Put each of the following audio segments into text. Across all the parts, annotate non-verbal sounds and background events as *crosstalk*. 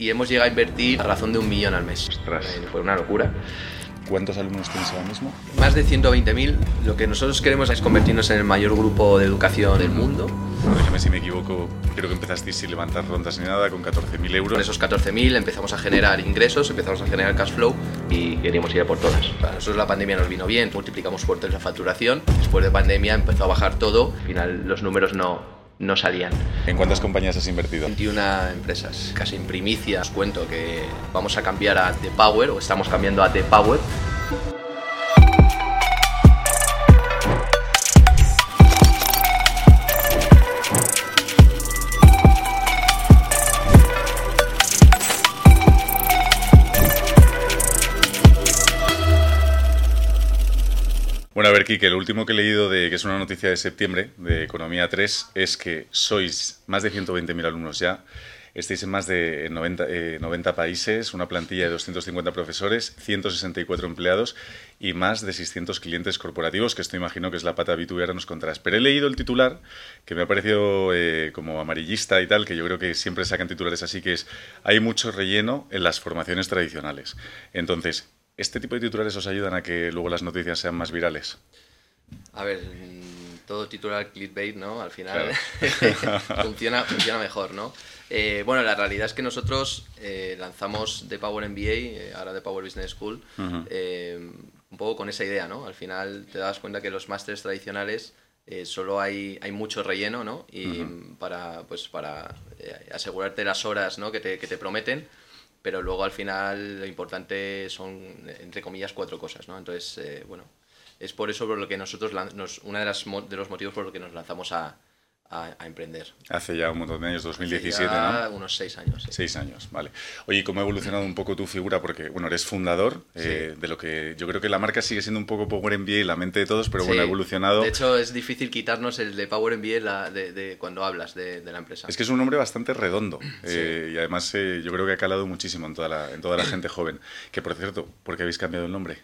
y hemos llegado a invertir a razón de un millón al mes. Ostras. Eh, Fue una locura. ¿Cuántos alumnos tienes ahora mismo? Más de 120.000. Lo que nosotros queremos es convertirnos en el mayor grupo de educación del mundo. Corrígeme si me equivoco, creo que empezasteis sin levantar rondas ni nada, con 14.000 euros. Con esos 14.000 empezamos a generar ingresos, empezamos a generar cash flow y queríamos ir a por todas. Para nosotros la pandemia nos vino bien, multiplicamos por tres la facturación. Después de pandemia empezó a bajar todo, al final los números no, no salían. ¿En cuántas compañías has invertido? 21 empresas, casi en primicia. Os cuento que vamos a cambiar a The Power o estamos cambiando a The Power. Ver, Kike, lo último que he leído de que es una noticia de septiembre de Economía 3 es que sois más de 120.000 alumnos ya. Estáis en más de 90, eh, 90 países, una plantilla de 250 profesores, 164 empleados y más de 600 clientes corporativos, que esto imagino que es la pata habitual, ahora nos contarás. Pero he leído el titular, que me ha parecido eh, como amarillista y tal, que yo creo que siempre sacan titulares así, que es hay mucho relleno en las formaciones tradicionales. Entonces, ¿este tipo de titulares os ayudan a que luego las noticias sean más virales? A ver, todo titular clickbait, ¿no? Al final Claro. *laughs* funciona, funciona mejor, ¿no? Eh, bueno, la realidad es que nosotros eh, lanzamos The Power MBA, eh, ahora The Power Business School, Ujú. eh, un poco con esa idea, ¿no? Al final te das cuenta que los másteres tradicionales eh, solo hay, hay mucho relleno, ¿no? Y para, pues, para eh, asegurarte las horas ¿no? que, te, que te prometen, pero luego al final lo importante son, entre comillas, cuatro cosas, ¿no? Entonces, eh, bueno, es por eso por lo que nosotros, una de, de los motivos por los que nos lanzamos a, a, a emprender. Hace ya un montón de años, 2017, Ya ¿no? unos seis años. sí. Seis años, vale. Oye, ¿y ¿cómo ha evolucionado un poco tu figura? Porque, bueno, eres fundador eh, de lo que yo creo que la marca sigue siendo un poco Power MBA y la mente de todos, pero bueno, ha evolucionado. De hecho, es difícil quitarnos el de Power MBA la- de, de cuando hablas de, de la empresa. Es que es un nombre bastante redondo eh, y además eh, yo creo que ha calado muchísimo en toda, la, en toda la gente *clears throat* joven. Que por cierto, ¿por qué habéis cambiado el nombre?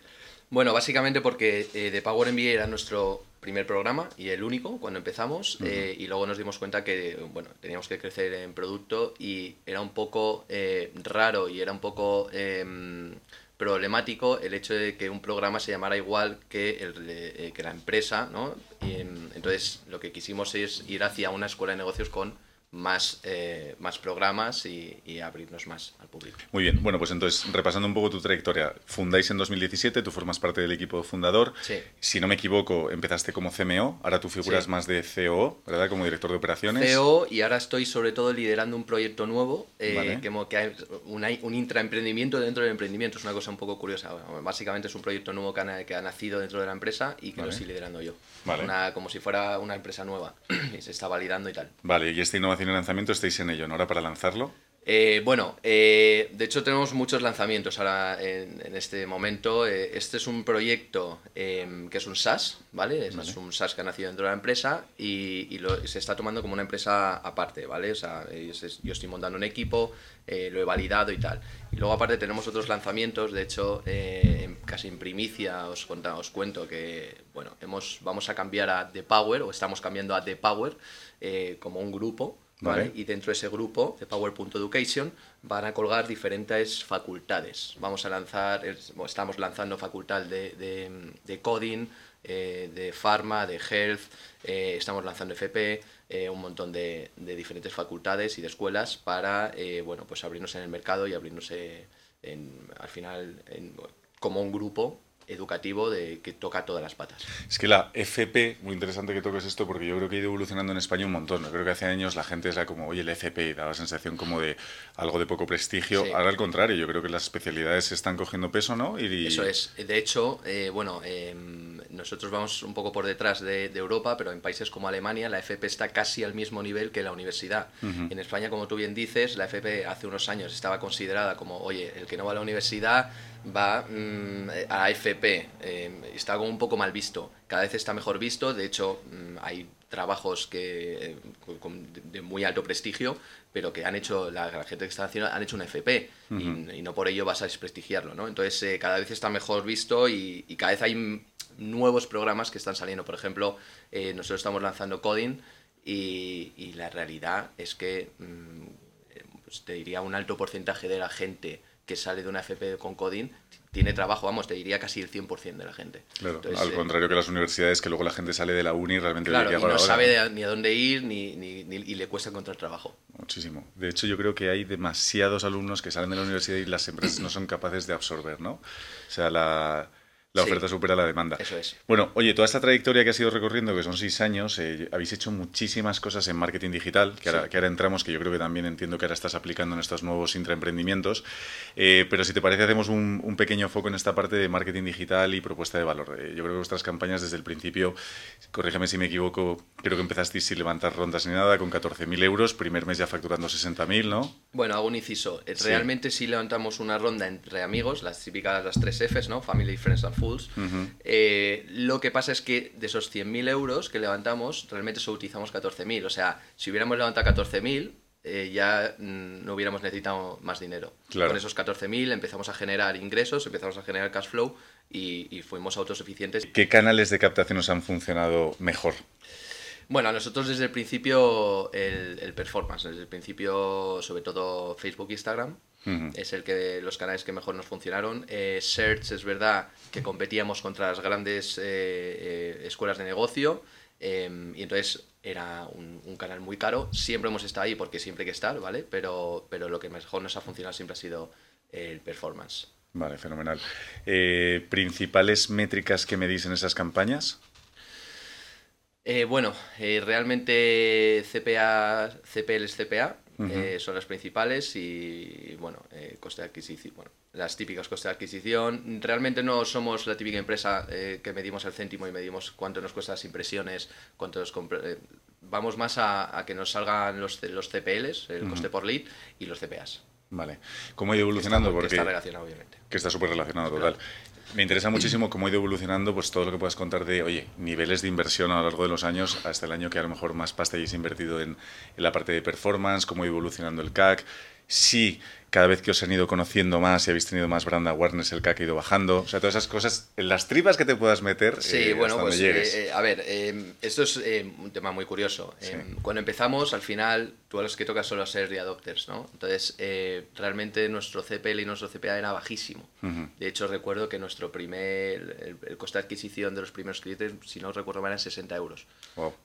Bueno, básicamente porque The Power MBA era nuestro primer programa y el único cuando empezamos eh, y luego nos dimos cuenta que bueno teníamos que crecer en producto y era un poco eh, raro y era un poco em, problemático el hecho de que un programa se llamara igual que, el eh, que la empresa, ¿no? Y, em, entonces lo que quisimos es ir hacia una escuela de negocios con más, eh, más programas y, y abrirnos más al público. Muy bien, bueno, pues entonces, repasando un poco tu trayectoria, fundáis en 2017, tú formas parte del equipo fundador. Sí. Si no me equivoco, empezaste como CMO, ahora tú figuras Sí. más de COO, ¿verdad? Como director de operaciones. CEO y ahora estoy sobre todo liderando un proyecto nuevo eh, Vale. que, que hay un intraemprendimiento dentro del emprendimiento. Es una cosa un poco curiosa. Bueno, básicamente es un proyecto nuevo que ha, que ha nacido dentro de la empresa y que Vale. lo estoy liderando yo. Vale. Una, como si fuera una empresa nueva *clears throat* y se está validando y tal. Vale, y esta innovación y lanzamiento estáis en ello, ¿no? Ahora para lanzarlo. Eh, bueno, eh, de hecho tenemos muchos lanzamientos ahora en, en este momento. Eh, este es un proyecto eh, que es un SaaS, ¿vale? Es, Vale. es un SaaS que ha nacido dentro de la empresa y, y lo- se está tomando como una empresa aparte, ¿vale? O sea, es- yo estoy montando un equipo, lo he validado y tal. Y luego aparte tenemos otros lanzamientos, de hecho, casi en primicia os, conta- os cuento que, bueno, hemos, vamos a cambiar a The Power, o estamos cambiando a The Power como un grupo, ¿vale? Vale. Y dentro de ese grupo, de Power.education, van a colgar diferentes facultades. Vamos a lanzar, estamos lanzando facultad de, de, de coding, eh, de pharma, de health, eh, estamos lanzando FP, eh, un montón de, de diferentes facultades y de escuelas para, eh, bueno, pues abrirnos en el mercado y abrirnos en, al final en- como un grupo educativo de que toca todas las patas. Es que la FP, muy interesante que toques esto porque yo creo que ha ido evolucionando en España un montón. Yo creo que hace años la gente era como, oye, el FP, daba la sensación como de algo de poco prestigio. Sí. Ahora al contrario, yo creo que las especialidades están cogiendo peso, ¿no? Y, Eso es. De hecho, eh, bueno, em, nosotros vamos un poco por detrás de, de Europa, pero en países como Alemania la FP está casi al mismo nivel que la universidad. En España, como tú bien dices, la FP hace unos años estaba considerada como, oye, el que no va a la universidad va mm, a la FP. Em, está como un poco mal visto. Cada vez está mejor visto. De hecho, mm, hay trabajos que eh, con- de- muy alto prestigio, pero que han hecho, la, la gente que está haciendo, han hecho una FP y, y no por ello vas a desprestigiarlo, ¿no? Entonces, eh, cada vez está mejor visto y, y cada vez hay nuevos programas que están saliendo. Por ejemplo, eh, nosotros estamos lanzando Coding y, y la realidad es que mm, pues te diría un alto porcentaje de la gente que sale de una FP con Coding tiene trabajo, vamos, te diría casi el 100% de la gente. Claro, al contrario que las universidades, que luego la gente sale de la uni y realmente claro, y no sabe ni a dónde ir ni, ni, y le cuesta encontrar trabajo. Muchísimo. De hecho, yo creo que hay demasiados alumnos que salen de la universidad y las empresas no son capaces de absorber, ¿no? O sea, la la oferta supera la demanda. Eso es. Bueno, oye, toda esta trayectoria que has ido recorriendo, que son seis años, eh, habéis hecho muchísimas cosas en marketing digital, que ahora, que ahora, entramos, que yo creo que también entiendo que ahora estás aplicando en estos nuevos intraemprendimientos. Eh, pero si te parece, hacemos un, pequeño foco en esta parte de marketing digital y propuesta de valor. Eh, yo creo que vuestras campañas desde el principio, corrígeme si me equivoco, creo que empezasteis sin levantar rondas ni nada, con 14.000 euros, primer mes ya facturando 60.000, ¿no? Bueno, hago un inciso. Realmente sí. levantamos una ronda entre amigos, las típicas, las tres Fs, ¿no? Family, Friends and Eh, lo que pasa es que de esos 100.000 euros que levantamos, realmente solo utilizamos 14.000. O sea, si hubiéramos levantado 14.000, eh, ya mm, no hubiéramos necesitado más dinero. Con esos 14.000 empezamos a generar ingresos, empezamos a generar cash flow y, fuimos autosuficientes. ¿Qué canales de captación nos han funcionado mejor? Bueno, a nosotros desde el principio el, el, performance, desde el principio sobre todo Facebook e Instagram, es el que los canales que mejor nos funcionaron. Eh, Search es verdad que competíamos contra las grandes eh, eh, escuelas de negocio em, y entonces era un, canal muy caro. Siempre hemos estado ahí porque siempre hay que estar, ¿vale? Pero, pero lo que mejor nos ha funcionado siempre ha sido el performance. Vale, fenomenal. ¿Principales métricas que medís en esas campañas? bueno, realmente CPA, CPL es CPA, eh, son las principales y, bueno, eh, coste de adquisición, bueno, las típicas costes de adquisición. Realmente no somos la típica empresa eh, que medimos el céntimo y medimos cuánto nos cuesta las impresiones, cuánto nos vamos más a, que nos salgan los, los CPLs, el coste por lead, y los CPAs. Vale. ¿Cómo ha ido evolucionando? Que está, Porque, está relacionado, obviamente. Que está súper relacionado, total. Me interesa muchísimo cómo ha ido evolucionando pues todo lo que puedas contar de, oye, niveles de inversión a lo largo de los años hasta el año que a lo mejor más pasta hayáis invertido en, la parte de performance, cómo ha ido evolucionando el CAC, si cada vez que os han ido conociendo más y habéis tenido más brand awareness, el CAC ha ido bajando. O sea, todas esas cosas, en las tripas que te puedas meter. Sí, eh, bueno, pues eh, a ver, eh, esto es un tema muy curioso. Cuando empezamos, al final, tú a los que tocas solo ser early adopters, ¿no? Entonces, realmente nuestro CPL y nuestro CPA era bajísimo. De hecho, recuerdo que nuestro primer, el, coste de adquisición de los primeros clientes, si no recuerdo mal, eran 60 euros.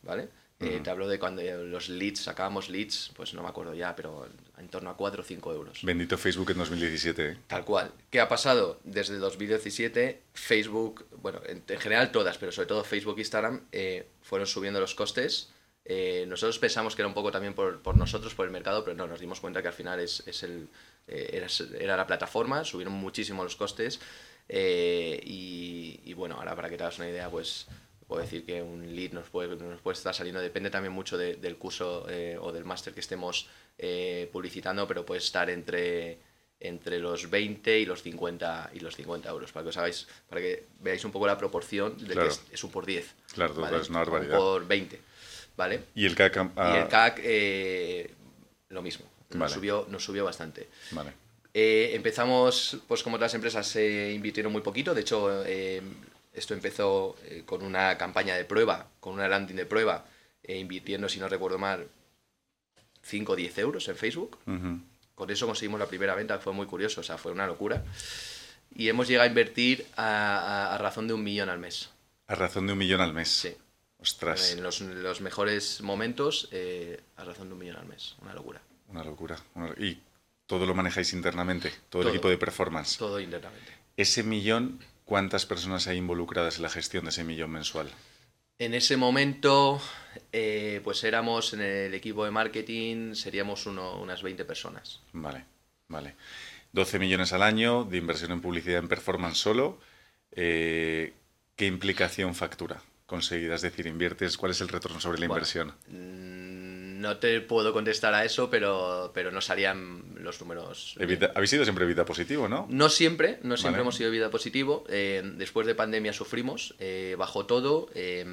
¿Vale? Eh, te hablo de cuando los leads, sacábamos leads, pues no me acuerdo ya, pero en torno a 4 o 5 euros. Bendito Facebook en 2017. ¿eh? Tal cual. ¿Qué ha pasado? Desde 2017, Facebook, bueno, en, general todas, pero sobre todo Facebook e Instagram, eh, fueron subiendo los costes. nosotros pensamos que era un poco también por, por, nosotros, por el mercado, pero no, nos dimos cuenta que al final es, es el, era, era, la plataforma, subieron muchísimo los costes. Y, y, bueno, ahora para que te hagas una idea, pues puedo decir que un lead nos puede, nos puede estar saliendo, depende también mucho del curso eh, o del máster que estemos eh, publicitando, pero puede estar entre, entre los 20 y los 50 y los 50 euros, para que os hagáis, para que veáis un poco la proporción de que es, un por 10. Claro, es una barbaridad. por 20, ¿vale? Y el CAC... Y el CAC, eh, lo mismo, nos, subió, nos subió bastante. Vale. empezamos, pues como otras empresas, se invirtieron muy poquito. De hecho, esto empezó eh, con una campaña de prueba, con una landing de prueba, eh, invirtiendo, si no recuerdo mal, 5 o 10 euros en Facebook. Con eso conseguimos la primera venta, fue muy curioso, o sea, fue una locura. Y hemos llegado a invertir a, razón de un millón al mes. A razón de un millón al mes. Sí. Ostras. En los, mejores momentos, eh, a razón de un millón al mes. Una locura. Una locura. Y todo lo manejáis internamente, todo, el equipo de performance. Todo internamente. Ese millón ¿Cuántas personas hay involucradas en la gestión de ese millón mensual? En ese momento, eh, pues éramos en el equipo de marketing, seríamos unas 20 personas. Vale, vale. 12 millones al año de inversión en publicidad en performance solo. Eh, ¿Qué implicación factura conseguida? Es decir, inviertes, ¿cuál es el retorno sobre la inversión? No te puedo contestar a eso, pero, pero no salían los números. habéis sido siempre vida positivo, ¿no? No siempre, no siempre hemos sido vida positivo. Eh, después de pandemia sufrimos, eh, bajó todo, eh,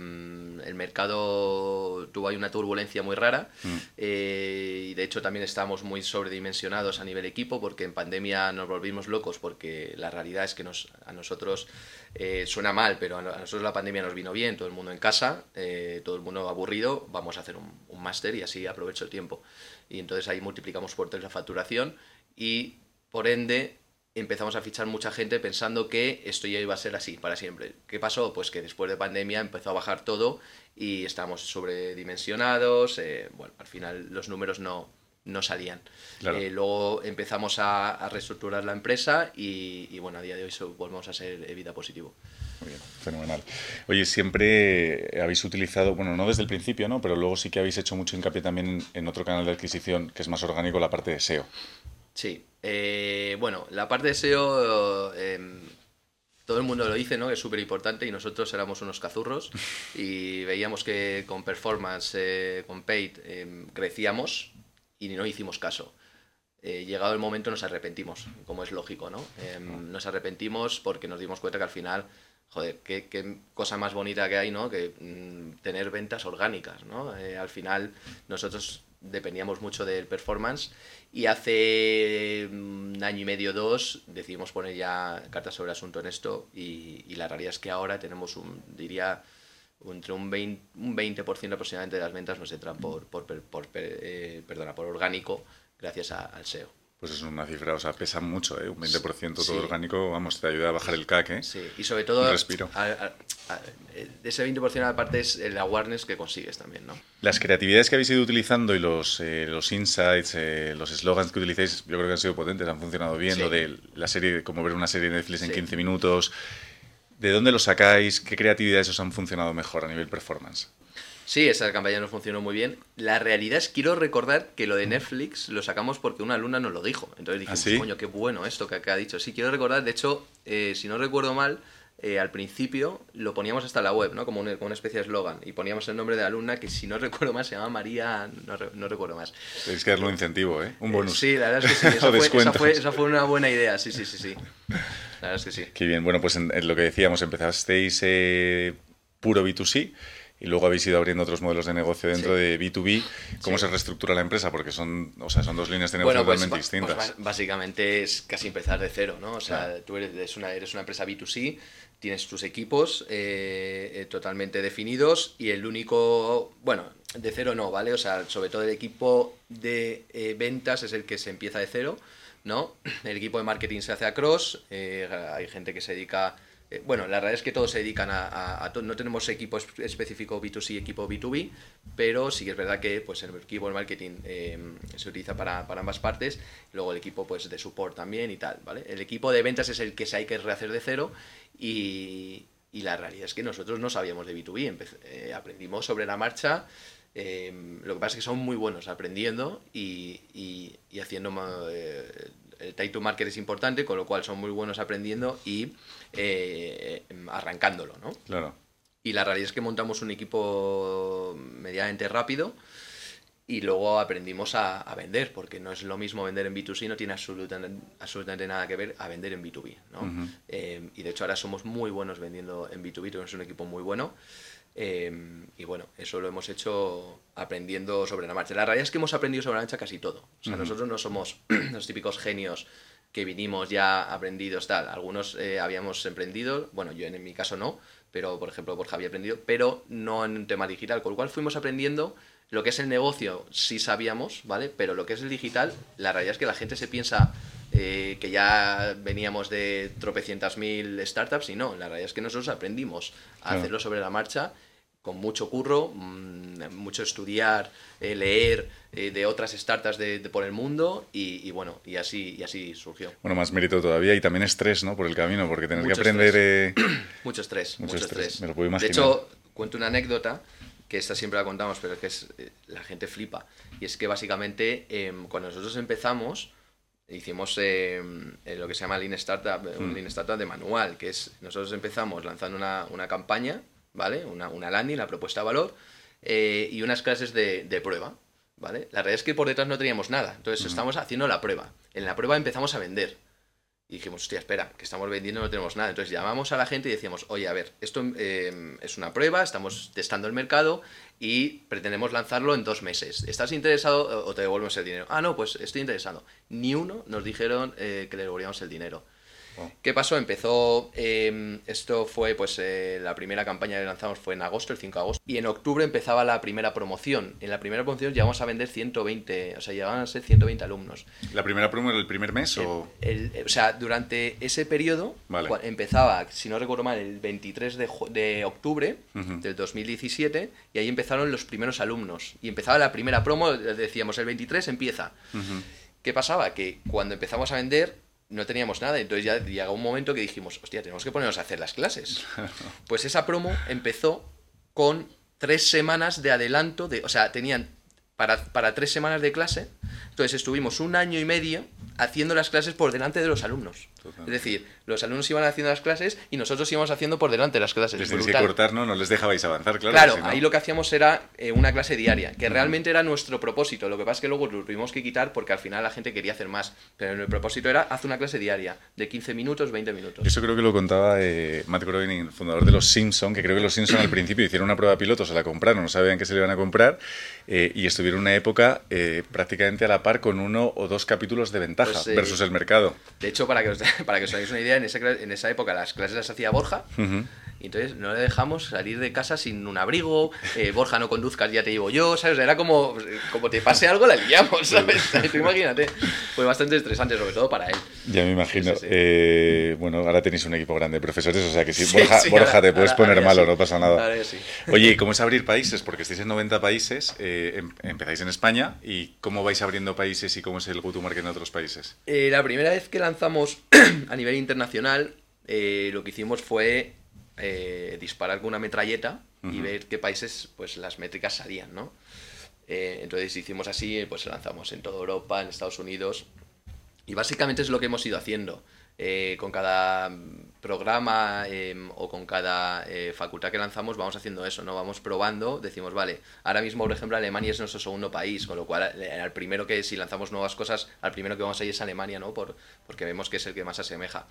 el mercado tuvo ahí una turbulencia muy rara mm. y de hecho también estábamos muy sobredimensionados a nivel equipo porque en pandemia nos volvimos locos porque la realidad es que nos, a nosotros suena mal, pero a nosotros la pandemia nos vino bien, todo el mundo en casa, todo el mundo aburrido, vamos a hacer un, un máster y así así aprovecho el tiempo. Y entonces ahí multiplicamos por tres la facturación y por ende empezamos a fichar mucha gente pensando que esto ya iba a ser así para siempre. ¿Qué pasó? Pues que después de pandemia empezó a bajar todo y estábamos sobredimensionados, eh, bueno, al final los números no, no salían. Eh, luego empezamos a, reestructurar la empresa y, bueno, a día de hoy volvemos a ser vida positivo. Muy bien, fenomenal. Oye, siempre habéis utilizado, bueno, no desde el principio, ¿no? Pero luego sí que habéis hecho mucho hincapié también en otro canal de adquisición que es más orgánico, la parte de SEO. Sí, eh, bueno, la parte de SEO, em, todo el mundo lo dice, ¿no? Es súper importante y nosotros éramos unos cazurros *laughs* y veíamos que con performance, eh, con paid, em, crecíamos y no hicimos caso. Eh, llegado el momento nos arrepentimos, como es lógico, ¿no? Em, nos arrepentimos porque nos dimos cuenta que al final, joder, qué, cosa más bonita que hay, ¿no? Que mm, tener ventas orgánicas, ¿no? al final nosotros dependíamos mucho del performance y hace mm, un año y medio, dos, decidimos poner ya cartas sobre asunto en esto y, y la realidad es que ahora tenemos un, diría, entre un 20%, un 20 aproximadamente de las ventas nos entran por, por, por, eh, perdona, por orgánico gracias al SEO. Pues es una cifra, o sea, pesa mucho, ¿eh? Un 20% todo orgánico, vamos, te ayuda a bajar el CAC, ¿eh? Sí, y sobre todo, respiro. ese 20% aparte es el awareness que consigues también, ¿no? Las creatividades que habéis ido utilizando y los, eh, los insights, eh, los slogans que utilicéis, yo creo que han sido potentes, han funcionado bien. Lo de la serie, como ver una serie de Netflix en 15 minutos. ¿De dónde lo sacáis? ¿Qué creatividades os han funcionado mejor a nivel performance? Sí, esa campaña nos funcionó muy bien. La realidad es que quiero recordar que lo de Netflix lo sacamos porque una alumna nos lo dijo. Entonces ¿Ah, coño, qué bueno esto que, ha dicho. Sí, quiero recordar, de hecho, eh, si no recuerdo mal, eh, al principio lo poníamos hasta la web, ¿no? Como, una, especie de eslogan. Y poníamos el nombre de la alumna, que si no recuerdo más se llama María, no, recuerdo más. Tenéis que darle un incentivo, ¿eh? Un bonus. sí, la verdad es que sí. *laughs* Esa fue, esa, fue, una buena idea, sí, sí, sí, sí. La verdad es que sí. Qué bien. Bueno, pues en, lo que decíamos, empezasteis eh, puro B2C y luego habéis ido abriendo otros modelos de negocio dentro de B2B. ¿Cómo se reestructura la empresa? Porque son, o sea, son dos líneas de negocio pues, totalmente pues distintas. básicamente es casi empezar de cero, ¿no? O sea, tú eres una, eres una empresa B2C, tienes tus equipos eh, eh, totalmente definidos y el único, bueno, de cero no, ¿vale? O sea, sobre todo el equipo de eh, ventas es el que se empieza de cero, ¿no? El equipo de marketing se hace a cross, hay gente que se dedica eh, bueno, la realidad es que todos se dedican a, a, no tenemos equipo específico B2C y equipo B2B, pero sí que es verdad que pues el equipo de marketing em, se utiliza para, ambas partes, luego el equipo pues de support también y tal, ¿vale? El equipo de ventas es el que se hay que rehacer de cero y, la realidad es que nosotros no sabíamos de B2B, eh, aprendimos sobre la marcha, em, lo que pasa es que son muy buenos aprendiendo y, y, haciendo eh, el time to market es importante, con lo cual son muy buenos aprendiendo y eh, arrancándolo, ¿no? Claro. Y la realidad es que montamos un equipo medianamente rápido y luego aprendimos a, vender, porque no es lo mismo vender en B2C, no tiene absolutamente, absolutamente nada que ver a vender en B2B, ¿no? Eh, y de hecho ahora somos muy buenos vendiendo en B2B, tenemos un equipo muy bueno. Em, y bueno, eso lo hemos hecho aprendiendo sobre la marcha. La realidad es que hemos aprendido sobre la marcha casi todo. O sea, nosotros no somos *clears throat* los típicos genios que vinimos ya aprendidos tal. Algunos eh, habíamos emprendido, bueno, yo en mi caso no, pero por ejemplo Borja había aprendido, pero no en un tema digital, con lo cual fuimos aprendiendo lo que es el negocio, sí sabíamos, ¿vale? Pero lo que es el digital, la realidad es que la gente se piensa eh, que ya veníamos de tropecientas mil startups y no, la realidad es que nosotros aprendimos a hacerlo sobre la marcha con mucho curro, mm, mucho estudiar, eh, leer eh, de otras startups de, por el mundo y, bueno, y así, y así surgió. Bueno, más mérito todavía y también estrés, ¿no? Por el camino, porque tener que aprender... Eh, *clears throat* mucho estrés, mucho, estrés. Me lo puedo imaginar. De hecho, cuento una anécdota que esta siempre la contamos, pero que es, la gente flipa. Y es que básicamente em, cuando nosotros empezamos, hicimos em, lo que se llama Lean Startup, un mm. Lean Startup de manual, que es, nosotros empezamos lanzando una, una campaña ¿vale? Una, una landing, la propuesta de valor eh, y unas clases de, prueba, ¿vale? La realidad es que por detrás no teníamos nada, entonces estamos haciendo la prueba. En la prueba empezamos a vender. Y dijimos, hostia, espera, que estamos vendiendo no tenemos nada. Entonces llamamos a la gente y decíamos, oye, a ver, esto eh, es una prueba, estamos testando el mercado y pretendemos lanzarlo en dos meses. ¿Estás interesado o te devolvemos el dinero? Ah, no, pues estoy interesado. Ni uno nos dijeron eh, que le devolvíamos el dinero. ¿Qué pasó? Empezó, em, esto fue, pues eh, la primera campaña que lanzamos fue en agosto, el 5 de agosto, y en octubre empezaba la primera promoción. En la primera promoción llegamos a vender 120, o sea, llegaban a ser 120 alumnos. ¿La primera promo era el primer mes o...? o sea, durante ese periodo empezaba, si no recuerdo mal, el 23 de, de octubre del 2017, y ahí empezaron los primeros alumnos. Y empezaba la primera promo, decíamos, el 23 empieza. ¿Qué pasaba? Que cuando empezamos a vender no teníamos nada, entonces ya llegó un momento que dijimos, hostia, tenemos que ponernos a hacer las clases. *laughs* Pues esa promo empezó con tres semanas de adelanto, de, o sea, tenían para, para tres semanas de clase, entonces estuvimos un año y medio haciendo las clases por delante de los alumnos. Es decir, los alumnos iban haciendo las clases y nosotros íbamos haciendo por delante las clases. Les tenéis que cortar, ¿no? No les dejabais avanzar, claro. Claro, ahí lo que hacíamos era eh, una clase diaria, que realmente era nuestro propósito. Lo que pasa es que luego lo tuvimos que quitar porque al final la gente quería hacer más. Pero el propósito era hacer una clase diaria, de 15 minutos, 20 minutos. Eso creo que lo contaba eh, Matt Groening, fundador de Los Simpson, que creo que Los Simpson al principio hicieron una prueba piloto, se la compraron, no sabían que se le iban a comprar, eh, y estuvieron una época prácticamente a la par con uno o dos capítulos de ventaja pues, versus el mercado. De hecho, para que os, *laughs* para que os hagáis una idea, en, en esa época las clases las hacía Borja. Y entonces no le dejamos salir de casa sin un abrigo, eh, Borja no conduzcas, ya te llevo yo, ¿sabes? Era como, como te pase algo, la liamos, ¿sabes? *laughs* imagínate. Fue bastante estresante, sobre todo para él. Ya me imagino. Eh, bueno, ahora tenéis un equipo grande de profesores, o sea que si Borja, te puedes poner malo, no pasa nada. Oye, ¿y cómo es abrir países? Porque estáis en 90 países, eh, em, empezáis en España, ¿y cómo vais abriendo países y cómo es el go-to-market en otros países? la primera vez que lanzamos *clears throat* a nivel internacional, lo que hicimos fue eh, disparar con una metralleta y ver qué países pues las métricas salían, ¿no? Eh, entonces hicimos así, pues lanzamos en toda Europa, en Estados Unidos. Y básicamente es lo que hemos ido haciendo. Eh, con cada programa em, o con cada facultad que lanzamos vamos haciendo eso, ¿no? Vamos probando, decimos, vale, ahora mismo, por ejemplo, Alemania es nuestro segundo país, con lo cual al primero que si lanzamos nuevas cosas, al primero que vamos a ir es Alemania, ¿no? Por, porque vemos que es el que más se asemeja.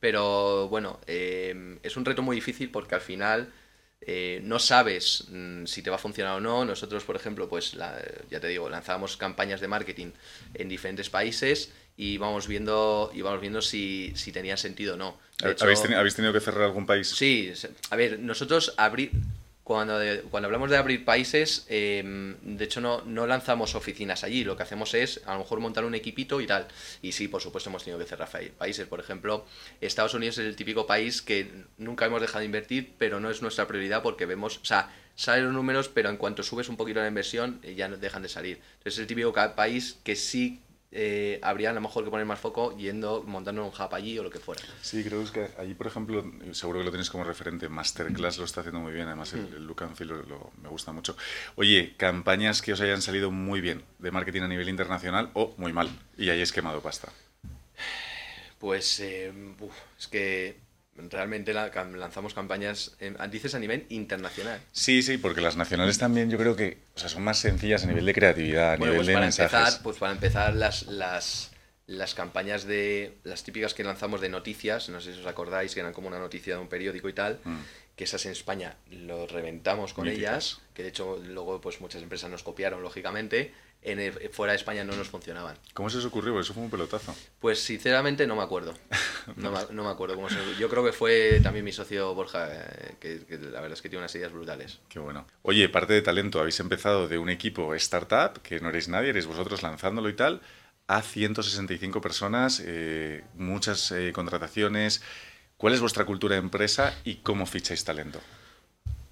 Pero bueno, eh, es un reto muy difícil porque al final eh, no sabes mm, si te va a funcionar o no. Nosotros, por ejemplo, pues ya te digo, lanzábamos campañas de marketing en diferentes países y vamos viendo, y vamos viendo si, si tenía sentido o no. ¿Habéis, tenido, ¿Habéis tenido que cerrar algún país? Sí, a ver, nosotros abrir cuando, cuando hablamos de abrir países, em, de hecho no, no lanzamos oficinas allí, lo que hacemos es a lo mejor montar un equipito y tal. Y sí, por supuesto hemos tenido que cerrar países. Por ejemplo, Estados Unidos es el típico país que nunca hemos dejado de invertir, pero no es nuestra prioridad porque vemos, o sea, salen los números, pero en cuanto subes un poquito la inversión eh, ya dejan de salir. Entonces es el típico país que sí eh, habría a lo mejor que poner más foco yendo, montando un hub allí o lo que fuera. Sí, creo que allí, por ejemplo, seguro que lo tenéis como referente, Masterclass lo está haciendo muy bien, además el, mm. look and feel lo, me gusta mucho. Oye, campañas que os hayan salido muy bien de marketing a nivel internacional o muy mal y hayáis quemado pasta. Pues eh, es que realmente lanzamos campañas, dices a nivel internacional. Sí, sí, porque las nacionales también yo creo que o sea, son más sencillas a nivel de creatividad, a nivel pues de para mensajes. Empezar, pues para empezar, las, las, las campañas de las típicas que lanzamos de noticias, no sé si os acordáis, que eran como una noticia de un periódico y tal, mm. que esas en España lo reventamos con ellas, que de hecho luego pues muchas empresas nos copiaron, lógicamente, en, fuera de España no nos funcionaban. ¿Cómo se os ocurrió? Eso fue un pelotazo. Pues sinceramente no me acuerdo. No, me, acuerdo cómo se... Yo creo que fue también mi socio Borja, eh, que, la verdad es que tiene unas ideas brutales. Qué bueno. Oye, parte de talento, habéis empezado de un equipo startup, que no erais nadie, eres vosotros lanzándolo y tal, a 165 personas, eh, muchas eh, contrataciones. ¿Cuál es vuestra cultura de empresa y cómo ficháis talento?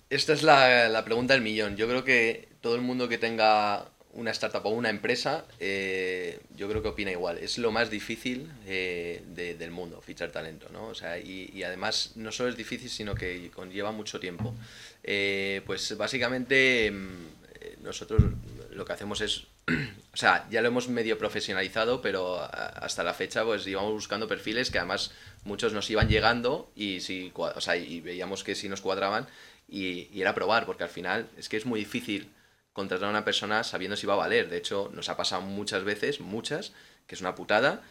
Esta es la, la pregunta del millón. Yo creo que todo el mundo que tenga una startup o una empresa, eh, yo creo que opina igual. Es lo más difícil eh, del mundo, fichar talento, ¿no? O sea, y, además no solo es difícil, sino que conlleva mucho tiempo. Eh, pues básicamente mm, nosotros lo que hacemos es, *clears throat* o sea, ya lo hemos medio profesionalizado, pero hasta la fecha pues íbamos buscando perfiles que además muchos nos iban llegando y, si, o sea, y veíamos que sí nos cuadraban y, y era probar, porque al final es que es muy difícil contratar a una persona sabiendo si va a valer. De hecho, nos ha pasado muchas veces, muchas, que es una putada,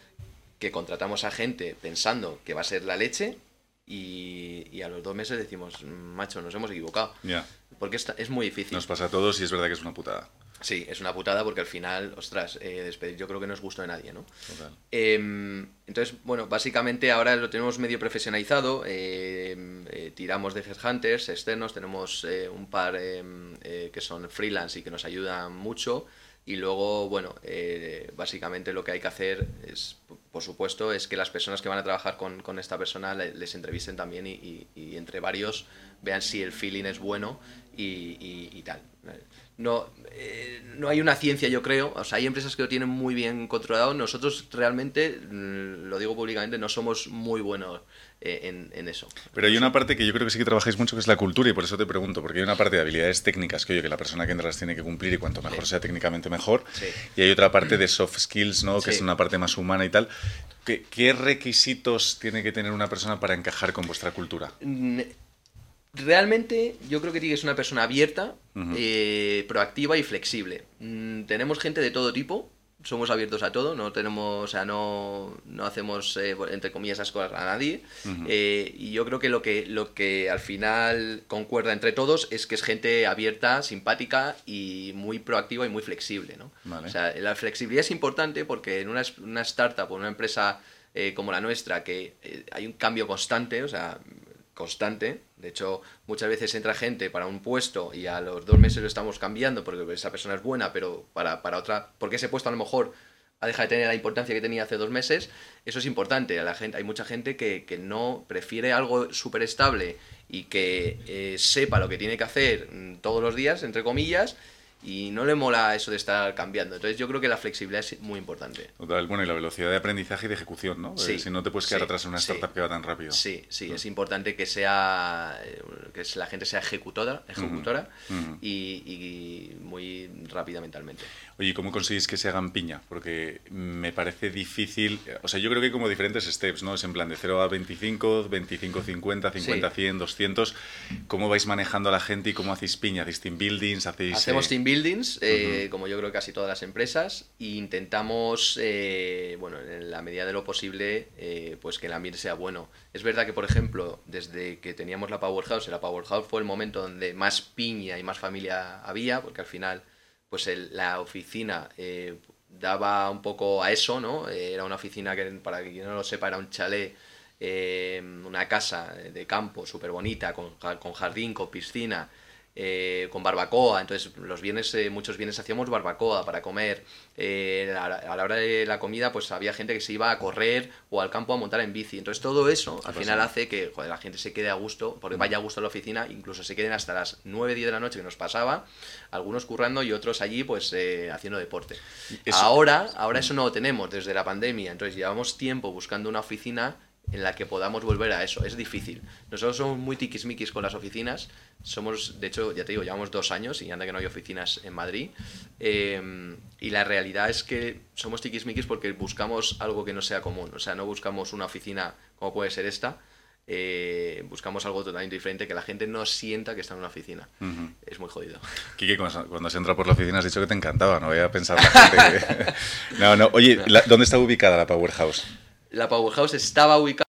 que contratamos a gente pensando que va a ser la leche y, a los dos meses decimos, macho, nos hemos equivocado. Porque es, es muy difícil. Nos pasa a todos y es verdad que es una putada. Sí, es una putada porque al final, ostras, eh, despedir yo creo que no es gusto de nadie, ¿no? Em, entonces, bueno, básicamente ahora lo tenemos medio profesionalizado, em, eh, tiramos de headhunters externos, tenemos eh, un par em, que son freelance y que nos ayudan mucho. Y luego, bueno, básicamente lo que hay que hacer es, por supuesto, es que las personas que van a trabajar con, con esta persona les entrevisten también y, y, entre varios vean si el feeling es bueno y, y tal no, eh, no hay una ciencia, yo creo. O sea, hay empresas que lo tienen muy bien controlado. Nosotros realmente, mm, lo digo públicamente, no somos muy buenos eh, en, eso. Pero hay una parte que yo creo que sí que trabajáis mucho, que es la cultura, y por eso te pregunto, porque hay una parte de habilidades técnicas que, oye, que la persona que entra las tiene que cumplir y cuanto mejor sea técnicamente mejor. Y hay otra parte de soft skills, ¿no? Que es una parte más humana y tal. ¿Qué, ¿Qué requisitos tiene que tener una persona para encajar con vuestra cultura? Realmente yo creo que Tig es una persona abierta, eh, proactiva y flexible. Mm, tenemos gente de todo tipo, somos abiertos a todo, no tenemos, o sea, no, no hacemos, eh, entre comillas, esas cosas a nadie. Eh, y yo creo que lo, que lo que al final concuerda entre todos es que es gente abierta, simpática y muy proactiva y muy flexible, ¿no? O sea, la flexibilidad es importante porque en una, una startup o una empresa como la nuestra, que hay un cambio constante, o sea, constante. De hecho, muchas veces entra gente para un puesto y a los dos meses lo estamos cambiando porque esa persona es buena, pero para, para otra, porque ese puesto a lo mejor ha dejado de tener la importancia que tenía hace dos meses. Eso es importante. A la gente, hay mucha gente que, que no prefiere algo súper estable y que eh, sepa lo que tiene que hacer mm, todos los días, entre comillas, y no le mola eso de estar cambiando. Entonces yo creo que la flexibilidad es muy importante. Total, bueno, y la velocidad de aprendizaje y de ejecución, ¿no? Sí, si no te puedes quedar atrás en una startup que va tan rápido. Sí, sí, es importante que sea que la gente sea ejecutora, ejecutora Y, muy rápida mentalmente. Oye, ¿cómo conseguís que se hagan piña? Porque me parece difícil, o sea, yo creo que hay como diferentes steps, ¿no? Es en plan de 0 a 25, 25 50, 50 100, 200. ¿Cómo vais manejando a la gente y cómo hacéis piña? ¿Hacéis team buildings? ¿Hacéis, Hacemos team buildings, eh, como yo creo casi todas las empresas, e intentamos, eh, bueno, en la medida de lo posible, eh, pues que el ambiente sea bueno. Es verdad que, por ejemplo, desde que teníamos la Powerhouse, la Powerhouse fue el momento donde más piña y más familia había, porque al final pues la oficina eh, daba un poco a eso, ¿no? Eh, era una oficina que, para quien no lo sepa, era un chalet, eh, una casa de campo súper bonita, con, con jardín, con piscina, eh, con barbacoa. Entonces, los viernes, eh, muchos viernes hacíamos barbacoa para comer. Eh, a, la, hora de la comida, pues había gente que se iba a correr o al campo a montar en bici. Entonces, todo eso al final hace que la gente se quede a gusto, porque vaya a gusto a la oficina, incluso se queden hasta las 9, 10 de la noche que nos pasaba, algunos currando y otros allí, pues haciendo deporte. Ahora, ahora eso no lo tenemos desde la pandemia. Entonces, llevamos tiempo buscando una oficina en la que podamos volver a eso. Es difícil. Nosotros somos muy tiquismiquis con las oficinas. Somos, de hecho, ya te digo, llevamos dos años y anda que no hay oficinas en Madrid. Em, y la realidad es que somos tiquismiquis porque buscamos algo que no sea común. O sea, no buscamos una oficina como puede ser esta. Eh, buscamos algo totalmente diferente, que la gente no sienta que está en una oficina. Es muy jodido. *laughs* Kiki, cuando, se entra por la oficina has dicho que te encantaba, no voy a pensar la gente *laughs* No, no, oye, *laughs* ¿dónde está ubicada la Powerhouse? La Powerhouse estaba ubicada,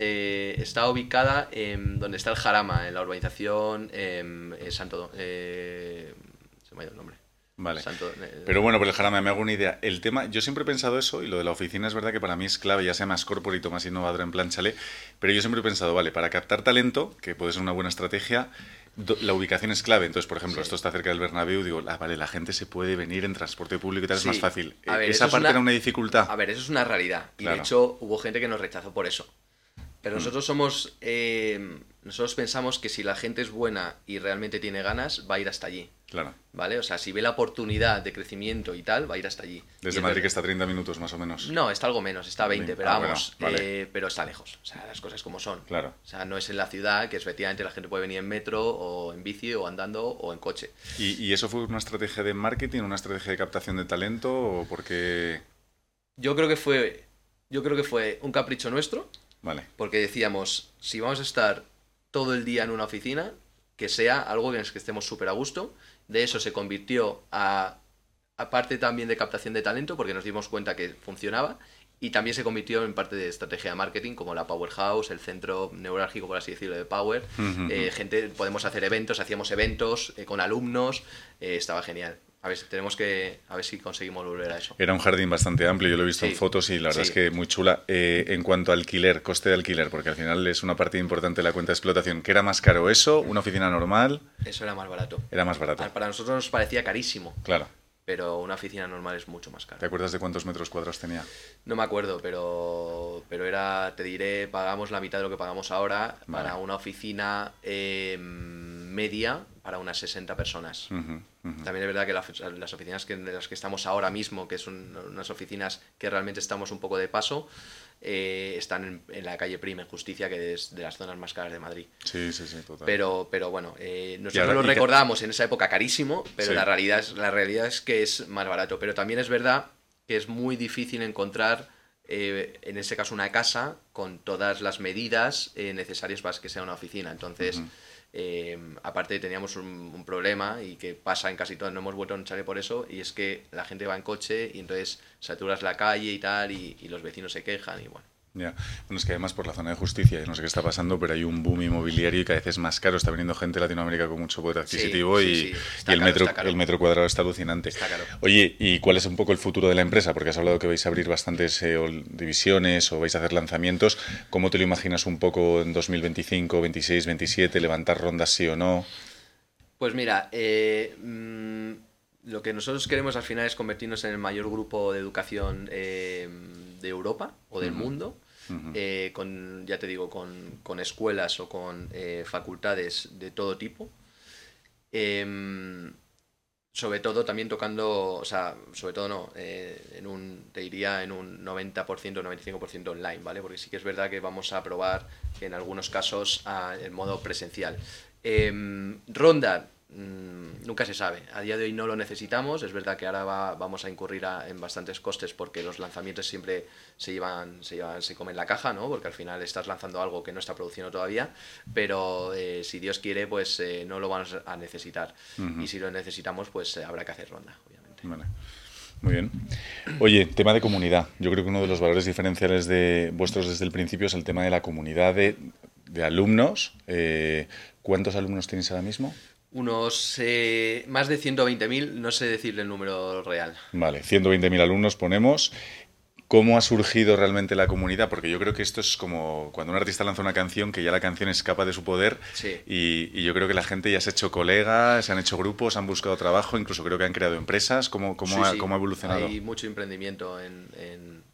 eh, estaba ubicada en donde está el Jarama, en la urbanización em, eh, Santo... Eh, se me ha ido el nombre. Vale. Pero bueno, por el Jarama me hago una idea. El tema, yo siempre he pensado eso, y lo de la oficina es verdad que para mí es clave, ya sea más corporate más innovador en plan chale, pero yo siempre he pensado, vale, para captar talento, que puede ser una buena estrategia, la ubicación es clave. Entonces, por ejemplo, esto está cerca del Bernabéu, digo, ah, vale, la gente se puede venir en transporte público y tal, es más fácil. ¿Esa parte era una dificultad? A ver, eso es una realidad. Y de hecho, hubo gente que nos rechazó por eso. Pero mm. nosotros somos. Eh, nosotros pensamos que si la gente es buena y realmente tiene ganas, va a ir hasta allí. Claro. ¿Vale? O sea, si ve la oportunidad de crecimiento y tal, va a ir hasta allí. Desde Madrid que está a 30 minutos más o menos. No, está algo menos, está a 20, pero ah, vamos. Eh, pero está lejos. O sea, las cosas como son. Claro. O sea, no es en la ciudad, que efectivamente la gente puede venir en metro o en bici o andando o en coche. ¿Y, y eso fue una estrategia de marketing, una estrategia de captación de talento o porque...? Yo creo que fue, yo creo que fue un capricho nuestro. Vale. Porque decíamos, si vamos a estar todo el día en una oficina, que sea algo en el que estemos súper a gusto de eso se convirtió a, parte también de captación de talento, porque nos dimos cuenta que funcionaba, y también se convirtió en parte de estrategia de marketing, como la Powerhouse, el centro neurálgico, por así decirlo, de Power. Eh, gente, podemos hacer eventos, hacíamos eventos eh, con alumnos, eh, estaba genial. A ver, tenemos que, a ver si conseguimos volver a eso. Era un jardín bastante amplio, yo lo he visto en fotos y la verdad es que muy chula. Eh, en cuanto a alquiler, coste de alquiler, porque al final es una parte importante de la cuenta de explotación, ¿qué era más caro eso? ¿Una oficina normal? Eso era más barato. Era más barato. Para nosotros nos parecía carísimo. Claro pero una oficina normal es mucho más cara. ¿Te acuerdas de cuántos metros cuadrados tenía? No me acuerdo, pero, pero era, te diré, pagamos la mitad de lo que pagamos ahora para una oficina eh, media para unas 60 personas. También es verdad que las oficinas que, de las que estamos ahora mismo, que son unas oficinas que realmente estamos un poco de paso, eh, están en, la calle Prima, en Justicia, que es de las zonas más caras de Madrid. Sí, sí, sí, total. Pero, pero bueno, eh, nosotros lo recordamos en esa época carísimo, pero la, realidad es, la realidad es que es más barato. Pero también es verdad que es muy difícil encontrar, eh, en ese caso, una casa con todas las medidas necesarias para que sea una oficina. Entonces... Eh, aparte teníamos un, problema y que pasa en casi todo, no hemos vuelto a luchar por eso, y es que la gente va en coche y entonces saturas la calle y tal, y, y los vecinos se quejan y bueno. Ya, bueno, es que además por la zona de justicia, no sé qué está pasando, pero hay un boom inmobiliario y cada vez es más caro. Está viniendo gente de Latinoamérica con mucho poder adquisitivo y, el, metro, el metro cuadrado está alucinante. Oye, ¿y cuál es un poco el futuro de la empresa? Porque has hablado que vais a abrir bastantes eh, divisiones o vais a hacer lanzamientos. ¿Cómo te lo imaginas un poco en 2025, 26, 27? ¿Levantar rondas sí o no? Pues mira, eh, mm, lo que nosotros queremos al final es convertirnos en el mayor grupo de educación. Eh, de Europa o del mundo, eh, con, ya te digo, con, escuelas o con eh, facultades de todo tipo. Em, sobre todo también tocando, o sea, sobre todo no, eh, en un, te diría en un 90%, 95% online, ¿vale? Porque sí que es verdad que vamos a probar en algunos casos en modo presencial. Em, ronda, Mm, nunca se sabe. A día de hoy no lo necesitamos. Es verdad que ahora vamos a incurrir en bastantes costes porque los lanzamientos siempre se llevan, se llevan, se comen la caja, ¿no? Porque al final estás lanzando algo que no está produciendo todavía. Pero eh, si Dios quiere, pues eh, no lo vamos a necesitar. Y si lo necesitamos, pues eh, habrá que hacer ronda, obviamente. Muy bien. Oye, tema de comunidad. Yo creo que uno de los valores diferenciales de vuestros desde el principio es el tema de la comunidad de, de alumnos. ¿Cuántos alumnos tenéis ahora mismo? Unos eh, más de 120.000, no sé decirle el número real. Vale, 120.000 alumnos ponemos. ¿Cómo ha surgido realmente la comunidad? Porque yo creo que esto es como cuando un artista lanza una canción, que ya la canción escapa de su poder y, yo creo que la gente ya se ha hecho colegas, se han hecho grupos, han buscado trabajo, incluso creo que han creado empresas. ¿Cómo, cómo, ha, cómo ha, evolucionado? Hay mucho emprendimiento en, en,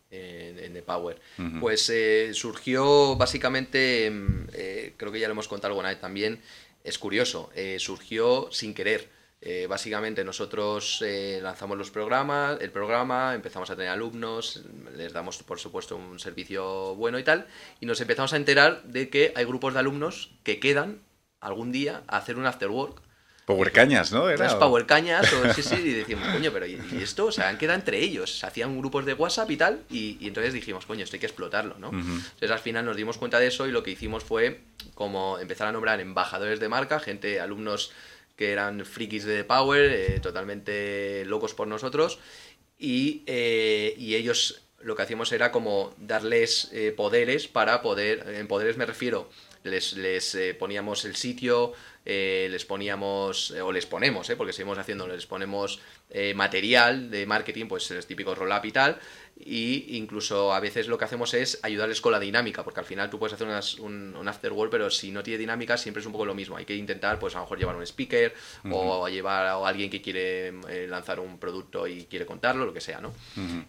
The Power. Pues eh, surgió básicamente, mm, eh, creo que ya lo hemos contado alguna vez también, es curioso, eh, surgió sin querer. Eh, básicamente nosotros eh, lanzamos los programas, el programa, empezamos a tener alumnos, les damos por supuesto un servicio bueno y tal, y nos empezamos a enterar de que hay grupos de alumnos que quedan algún día a hacer un after work Power Cañas, ¿no? Era, Power Cañas, o, sí, sí, *laughs* y decimos, coño, pero ¿y, esto? O sea, han quedado entre ellos, se hacían grupos de WhatsApp y tal, y, entonces dijimos, coño, esto hay que explotarlo, ¿no? Entonces al final nos dimos cuenta de eso y lo que hicimos fue como empezar a nombrar embajadores de marca, gente, alumnos que eran frikis de Power, eh, totalmente locos por nosotros, y, eh, y, ellos lo que hacíamos era como darles eh, poderes para poder, en poderes me refiero, les, les poníamos el sitio, eh, les poníamos, eh, o les ponemos, eh, porque seguimos haciendo, les ponemos material de marketing, pues los típicos roll-up y tal, y incluso a veces lo que hacemos es ayudarles con la dinámica, porque al final tú puedes hacer un, un afterworld, pero si no tiene dinámica siempre es un poco lo mismo, hay que intentar pues a lo mejor llevar un speaker o llevar a alguien que quiere lanzar un producto y quiere contarlo, lo que sea, ¿no?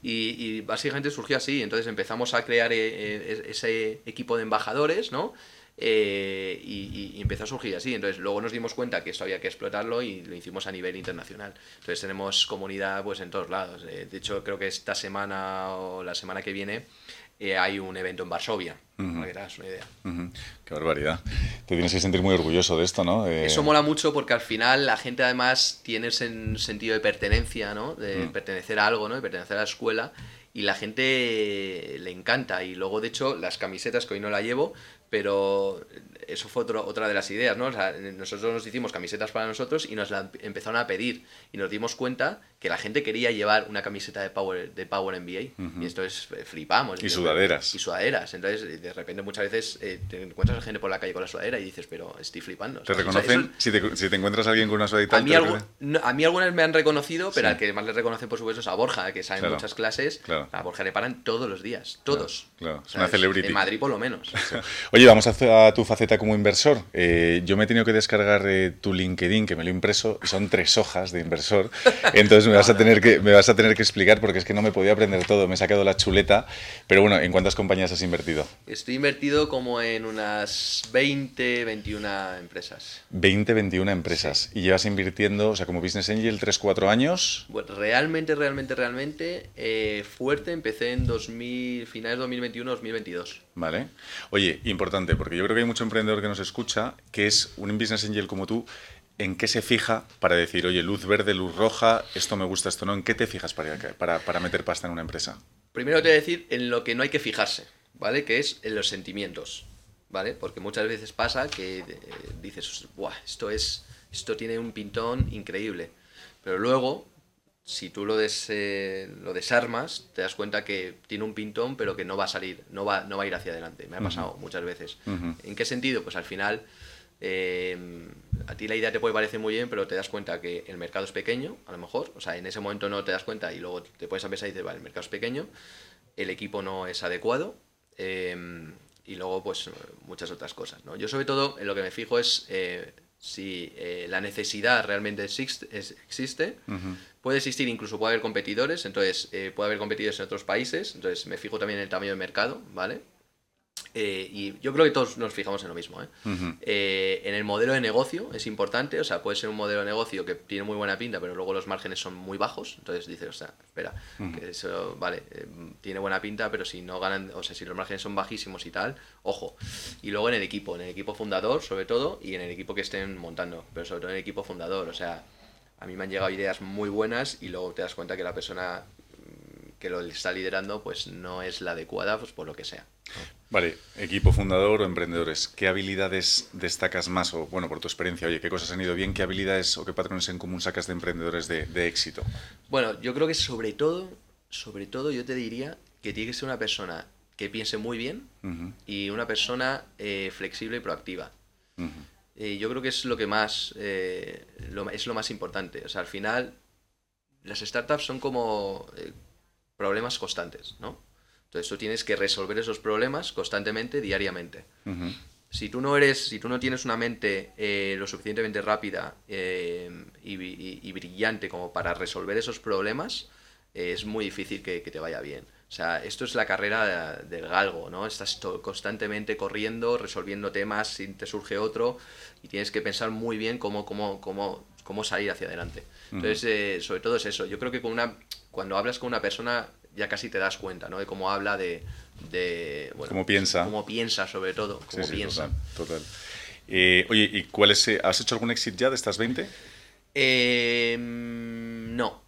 y, y, básicamente surgió así, entonces empezamos a crear ese equipo de embajadores, ¿no? Eh, y, empezó a surgir así. Entonces luego nos dimos cuenta que esto había que explotarlo y lo hicimos a nivel internacional. Entonces tenemos comunidad pues en todos lados. Eh, de hecho creo que esta semana o la semana que viene eh, hay un evento en Varsovia. una idea. Qué barbaridad. Te tienes que sentir muy orgulloso de esto, ¿no? Eso mola mucho porque al final la gente además tiene ese sentido de pertenencia, ¿no? De pertenecer a algo, ¿no? De pertenecer a la escuela y la gente le encanta. Y luego, de hecho, las camisetas que hoy no la llevo, pero eso fue otra de las ideas, ¿no? nosotros nos hicimos camisetas para nosotros y nos la empezaron a pedir y nos dimos cuenta que la gente quería llevar una camiseta de Power, de Power NBA. Y esto es, eh, flipamos. Y sudaderas. Y sudaderas. Entonces, de repente muchas veces eh, te encuentras a gente por la calle con la sudadera y dices, pero estoy flipando. ¿Te reconocen? si, te, si, te, encuentras a alguien con una sudadera a mí, a mí algunas me han reconocido, pero al que más le reconocen, por supuesto, es a Borja, que sabe en muchas clases. A Borja le paran todos los días. Todos. Claro, es una celebrity. En Madrid, por lo menos. *laughs* Oye, vamos a, tu faceta como inversor. Eh, yo me he tenido que descargar tu LinkedIn, que me lo he impreso, y son tres hojas de inversor. *laughs* Entonces me vas a tener que me vas a tener que explicar porque es que no me podía aprender todo, me he sacado la chuleta. Pero bueno, ¿en cuántas compañías has invertido? Estoy invertido como en unas 20, 21 empresas. 20, 21 empresas. ¿Y llevas invirtiendo, o sea, como Business Angel, 3, 4 años? Bueno, realmente, realmente, realmente eh, fuerte empecé en 2000, finales 2021, 2022. Vale. Oye, importante, porque yo creo que hay mucho emprendedor que nos escucha, que es un Business Angel como tú, ¿en qué se fija para decir, oye, luz verde, luz roja, esto me gusta, esto no? ¿En qué te fijas para, para, para meter pasta en una empresa? Primero te voy a decir en lo que no hay que fijarse, ¿vale? Que es en los sentimientos, ¿vale? Porque muchas veces pasa que eh, dices, Buah, esto, es, esto tiene un pintón increíble. Pero luego, si tú lo, des, eh, lo desarmas, te das cuenta que tiene un pintón, pero que no va a salir, no va, no va a ir hacia adelante. Me ha pasado muchas veces. ¿En qué sentido? Pues al final Em, a ti la idea te puede parecer muy bien, pero te das cuenta que el mercado es pequeño, a lo mejor, o sea, en ese momento no te das cuenta y luego te puedes empezar y dices, vale, el mercado es pequeño, el equipo no es adecuado em, y luego pues muchas otras cosas, ¿no? Yo sobre todo en lo que me fijo es eh, si eh, la necesidad realmente existe, existe puede existir, incluso puede haber competidores, entonces eh, puede haber competidores en otros países, entonces me fijo también en el tamaño del mercado, ¿vale? Eh, y yo creo que todos nos fijamos en lo mismo. ¿eh? Eh, en el modelo de negocio es importante, o sea, puede ser un modelo de negocio que tiene muy buena pinta, pero luego los márgenes son muy bajos. Entonces dices, o sea, espera, que eso, vale, tiene buena pinta, pero si no ganan, o sea, si los márgenes son bajísimos y tal, ojo. Y luego en el equipo, en el equipo fundador, sobre todo, y en el equipo que estén montando, pero sobre todo en el equipo fundador, o sea, a mí me han llegado ideas muy buenas y luego te das cuenta que la persona que lo está liderando pues no es la adecuada pues por lo que sea. Vale, equipo fundador o emprendedores, ¿qué habilidades destacas más o bueno, por tu experiencia, oye, qué cosas han ido bien, qué habilidades o qué patrones en común sacas de emprendedores de, éxito? Bueno, yo creo que sobre todo, sobre todo yo te diría que tiene que ser una persona que piense muy bien y una persona eh, flexible y proactiva. Eh, yo creo que es lo que más eh, es lo más importante. O sea, al final las startups son como problemas constantes, ¿no? Entonces tú tienes que resolver esos problemas constantemente, diariamente. Si tú no eres, si tú no tienes una mente eh, lo suficientemente rápida eh, y, brillante como para resolver esos problemas, eh, es muy difícil que, te vaya bien. O sea, esto es la carrera del galgo, ¿no? Estás constantemente corriendo, resolviendo temas, si te surge otro, y tienes que pensar muy bien cómo, cómo, cómo, cómo salir hacia adelante. Entonces, sobre todo es eso. Yo creo que con una cuando hablas con una persona ya casi te das cuenta, ¿no? De cómo habla, de... de bueno, cómo piensa. Cómo piensa, sobre todo, cómo piensa. total. Eh, oye, ¿y cuál es, eh, has hecho algún exit ya de estas 20? Em, no.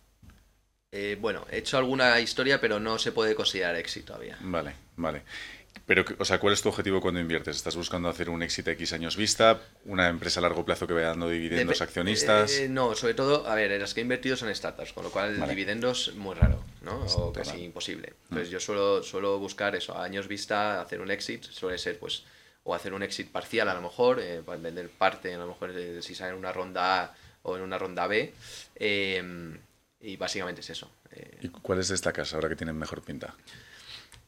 Eh, bueno, he hecho alguna historia, pero no se puede considerar éxito todavía. Vale, vale. Pero, o sea, ¿cuál es tu objetivo cuando inviertes? ¿Estás buscando hacer un éxito X años vista? ¿Una empresa a largo plazo que vaya dando dividendos accionistas? Eh, no, sobre todo, a ver, las que he invertido son startups, con lo cual dividendos muy raro, ¿no? O casi imposible. Mm. Entonces yo suelo, suelo buscar eso, a años vista, hacer un exit, suele ser pues, o hacer un exit parcial a lo mejor, eh, para vender parte, a lo mejor eh, si sale en una ronda A o en una ronda B. y básicamente es eso. ¿Y cuáles destacas ahora que tienen mejor pinta?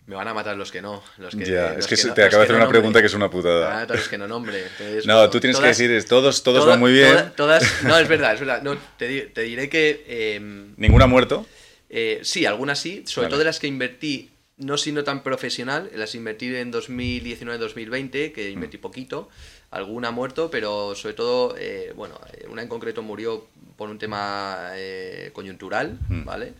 Me van a matar los que no. Los que, ya, es que, te acabo de hacer una pregunta que es una putada. Ah, los que no nombre. no, tú tienes que decir, todos, todos van muy bien. todas, no, es verdad, es verdad. No, te, te diré que... Eh, ¿Ninguna ha muerto? Eh, sí, algunas sí. Sobre todo de las que invertí, no siendo tan profesional, las invertí en 2019-2020, que invertí mm. poquito. Alguna ha muerto, pero sobre todo, eh, bueno, una en concreto murió por un tema eh, coyuntural, mm. ¿vale?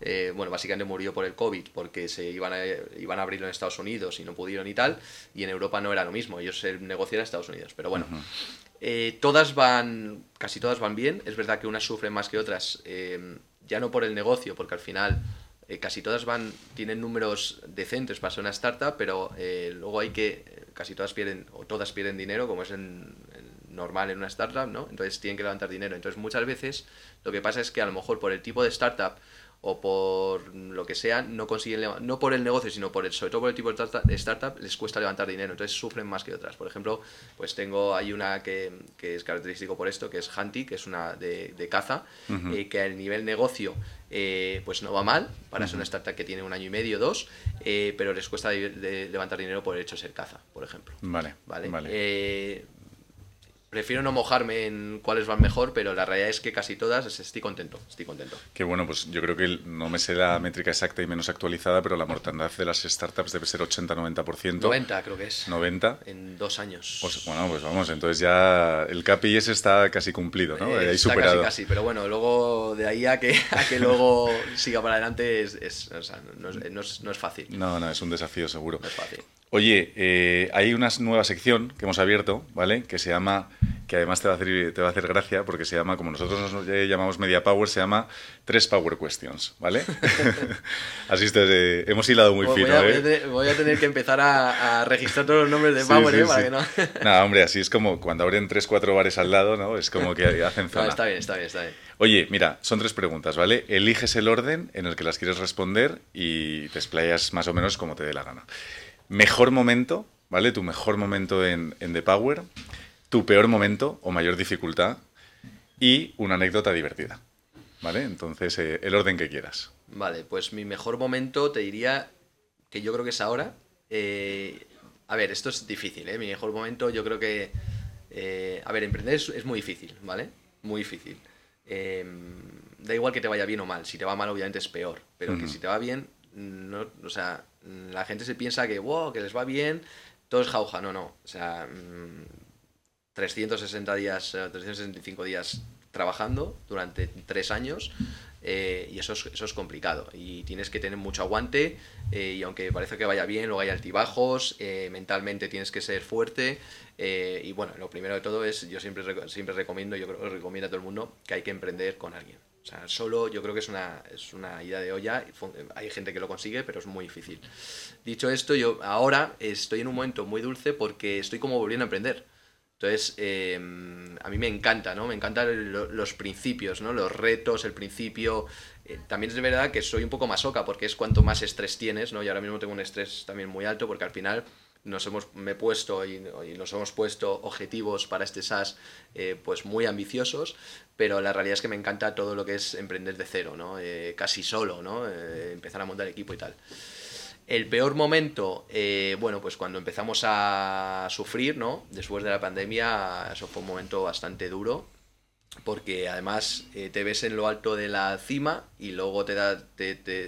Eh, bueno, básicamente murió por el COVID porque se iban a, iban a abrirlo en Estados Unidos y no pudieron y tal, y en Europa no era lo mismo, ellos el negocio era Estados Unidos, pero bueno. Eh, todas van, casi todas van bien, es verdad que unas sufren más que otras, eh, ya no por el negocio, porque al final casi todas van, tienen números decentes para ser una startup, pero luego hay que, casi todas pierden, o todas pierden dinero, como es en, normal en una startup, ¿no? Entonces tienen que levantar dinero. Entonces muchas veces lo que pasa es que a lo mejor por el tipo de startup o por lo que sea, no consiguen, no por el negocio, sino por el, sobre todo por el tipo de startup, les cuesta levantar dinero, entonces sufren más que otras. Por ejemplo, pues tengo, hay una que, que es característico por esto, que es Hunty, que es una de, de caza, eh, que a nivel negocio eh, pues no va mal, para ser una startup que tiene un año y medio, dos, eh, pero les cuesta levantar dinero por el hecho de ser caza, por ejemplo. Vale, vale. vale prefiero no mojarme en cuáles van mejor, pero la realidad es que casi todas estoy contento, estoy contento. Qué bueno, pues yo creo que no me sé la métrica exacta y menos actualizada, pero la mortandad de las startups debe ser 80-90%. 90 creo que es. 90. En dos años. Pues, bueno, pues vamos, entonces ya el KPIs está casi cumplido, ¿no? Eh, está superado. Casi, casi, pero bueno, luego de ahí a que, a que luego siga para adelante es, es o sea, no, es, no, es, fácil. No, no, es un desafío seguro. No es fácil. Oye, eh, hay una nueva sección que hemos abierto, ¿vale? Que se llama, que además te va a hacer, te va a hacer gracia porque se llama, como nosotros nos llamamos Media Power, se llama Tres Power Questions, ¿vale? *laughs* Así eh, hemos hilado muy fino, voy a, ¿eh? Voy a tener que empezar a, registrar todos los nombres de Power, ¿eh? Para que no... no, hombre, así es como cuando abren tres, cuatro bares al lado, ¿no? Es como que *laughs* hacen zona. está bien, está bien, está bien. Oye, mira, son tres preguntas, ¿vale? Eliges el orden en el que las quieres responder y te explayas más o menos como te dé la gana. Mejor momento, ¿vale? Tu mejor momento en, The Power, tu peor momento o mayor dificultad y una anécdota divertida, ¿vale? Entonces, eh, el orden que quieras. Vale, pues mi mejor momento te diría que yo creo que es ahora. Eh, a ver, esto es difícil, ¿eh? Mi mejor momento yo creo que... Eh, a ver, emprender es, muy difícil, ¿vale? Muy difícil. Em, da igual que te vaya bien o mal. Si te va mal, obviamente es peor. Pero que si te va bien, no, o sea, la gente se piensa que, wow, que les va bien, todo es jauja. No, no. O sea, 360 mm, días, 365 eh, días trabajando durante tres años eh, y eso es, eso es complicado y tienes que tener mucho aguante eh, y aunque parece que vaya bien, luego hay altibajos, mentalmente tienes que ser fuerte y bueno, lo primero de todo es, yo siempre, siempre recomiendo, yo creo, recomiendo a todo el mundo que hay que emprender con alguien. O sea, solo yo creo que es una, es una idea de olla. Hay gente que lo consigue, pero es muy difícil. Dicho esto, yo ahora estoy en un momento muy dulce porque estoy como volviendo a aprender. Entonces, em, a mí me encanta, ¿no? Me encantan los principios, ¿no? Los retos, el principio. Eh, también es de verdad que soy un poco masoca porque es cuanto más estrés tienes, ¿no? Y ahora mismo tengo un estrés también muy alto porque al final nos hemos me he puesto y, nos hemos puesto objetivos para este SaaS eh, pues muy ambiciosos pero la realidad es que me encanta todo lo que es emprender de cero no eh, casi solo no eh, empezar a montar equipo y tal. El peor momento bueno pues cuando empezamos a sufrir no después de la pandemia eso fue un momento bastante duro porque además te ves en lo alto de la cima y luego te da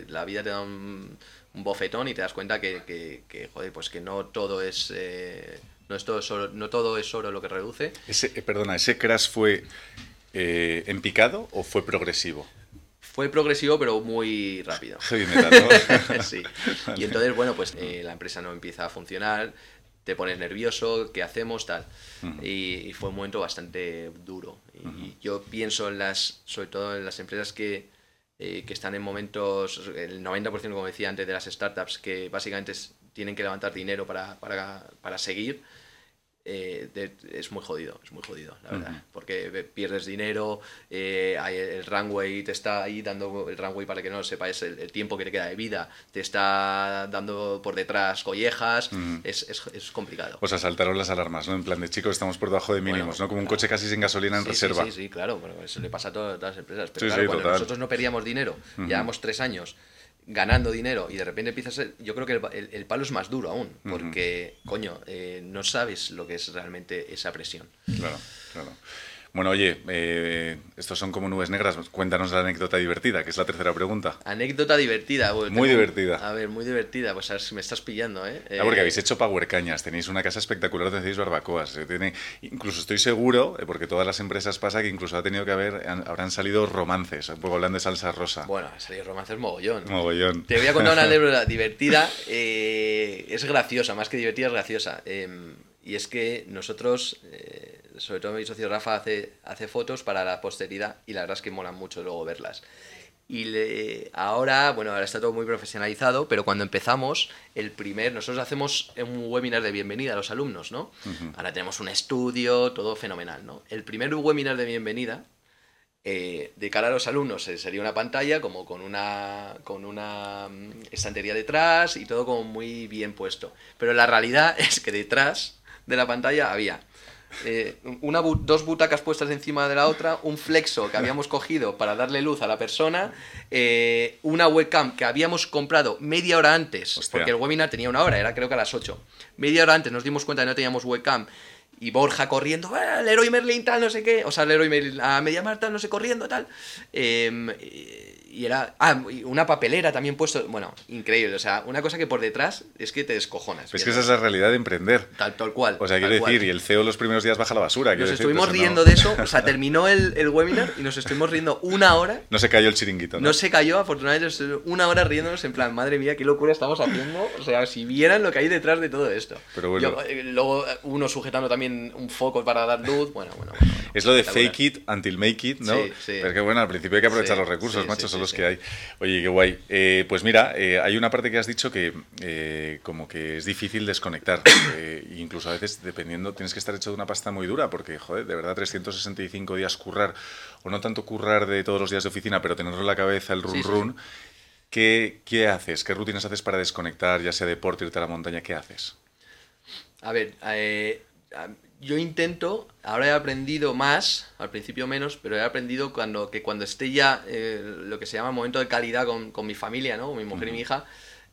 la vida te da un un bofetón y te das cuenta que, joder, pues que no todo es... Eh, no, es todo solo, no todo es oro lo que reduce. Ese, eh, perdona, ¿ese crash fue eh, en picado o fue progresivo? Fue progresivo, pero muy rápido. *laughs* *laughs* sí. Y entonces, bueno, pues la empresa no empieza a funcionar, te pones nervioso, ¿qué hacemos? Tal. y, fue un momento bastante duro. Y yo pienso en las, sobre todo en las empresas que, eh, que están en momentos, el 90% como decía antes de las startups, que básicamente tienen que levantar dinero para, para, para seguir, eh, es muy jodido, es muy jodido, la verdad. Porque pierdes dinero, eh, el runway te está ahí dando, el runway para que no lo sepáis, el, el tiempo que te queda de vida, te está dando por detrás collejas, es, es, es, complicado. Pues saltaron las alarmas, ¿no? En plan de chicos, estamos por debajo de mínimos, ¿no? Como un coche casi sin gasolina en reserva. Sí, sí, claro, bueno, eso le pasa a todas, las empresas. Pero claro, cuando nosotros no perdíamos dinero, llevamos tres años ganando dinero y de repente empiezas a ser, yo creo que el, el, palo es más duro aún, porque, coño, eh, no sabes lo que es realmente esa presión. Claro, claro. Bueno, oye, eh, estos son como nubes negras. Cuéntanos la anécdota divertida, que es la tercera pregunta. Anécdota divertida. muy divertida. A ver, muy divertida. Pues a ver si me estás pillando, ¿eh? Ah, porque habéis hecho Power Cañas, tenéis una casa espectacular donde hacéis barbacoas. Tiene, incluso estoy seguro, eh, porque todas las empresas pasa que incluso ha tenido que haber, habrán salido romances, un poco hablando de salsa rosa. Bueno, han salido romances mogollón. Mogollón. Te voy a contar una *laughs* anécdota divertida. Eh, es graciosa, más que divertida, es graciosa. Em, y es que nosotros sobre todo mi socio Rafa hace, hace fotos para la posteridad y la verdad es que molan mucho luego verlas. Y ahora, bueno, ahora está todo muy profesionalizado, pero cuando empezamos, el primer, nosotros hacemos un webinar de bienvenida a los alumnos, ¿no? Ahora tenemos un estudio, todo fenomenal, ¿no? El primer webinar de bienvenida, eh, de cara a los alumnos, eh, sería una pantalla como con una, con una mm, estantería detrás y todo como muy bien puesto. Pero la realidad *laughs* es que detrás de la pantalla había eh, una dos butacas puestas encima de la otra, un flexo que habíamos *laughs* cogido para darle luz a la persona, eh, una webcam que habíamos comprado media hora antes, porque el webinar tenía una hora, era creo que a las 8. Media hora antes nos dimos cuenta de que no teníamos webcam y Borja corriendo, ¡Ah, el héroe Merlin tal, no sé qué, o sea, el héroe Merlin a media marta, no sé, corriendo tal. Em, y era. Ah, una papelera también puesto. Bueno, increíble. O sea, una cosa que por detrás es que te descojonas. Es que esa es la realidad de emprender. Tal, tal cual. O sea, quiero decir, y el CEO los primeros días baja la basura. Nos estuvimos riendo de eso. O sea, *laughs* terminó el, el, webinar y nos estuvimos riendo una hora. No se cayó el chiringuito. No, no se cayó, afortunadamente, una hora riéndonos en plan, madre mía, qué locura estamos haciendo. O sea, si vieran lo que hay detrás de todo esto. Pero bueno. Eh, luego eh, uno sujetando también un foco para dar luz. Bueno, bueno, bueno. es lo de fake it until make it, ¿no? Sí, sí. Pero que bueno, al principio hay que aprovechar los recursos, macho, son los que hay. Oye, qué guay. Eh, pues mira, eh, hay una parte que has dicho que eh, como que es difícil desconectar. *coughs* incluso a veces, dependiendo, tienes que estar hecho de una pasta muy dura, porque, joder, de verdad, 365 días currar, o no tanto currar de todos los días de oficina, pero tenerlo en la cabeza, el run run. ¿Qué, ¿Qué haces? ¿Qué rutinas haces para desconectar, ya sea deporte, irte a la montaña? ¿Qué haces? A ver, yo intento, ahora he aprendido más, al principio menos, pero he aprendido cuando, que cuando esté ya eh, lo que se llama momento de calidad con, con mi familia, ¿no? con mi mujer y mi hija,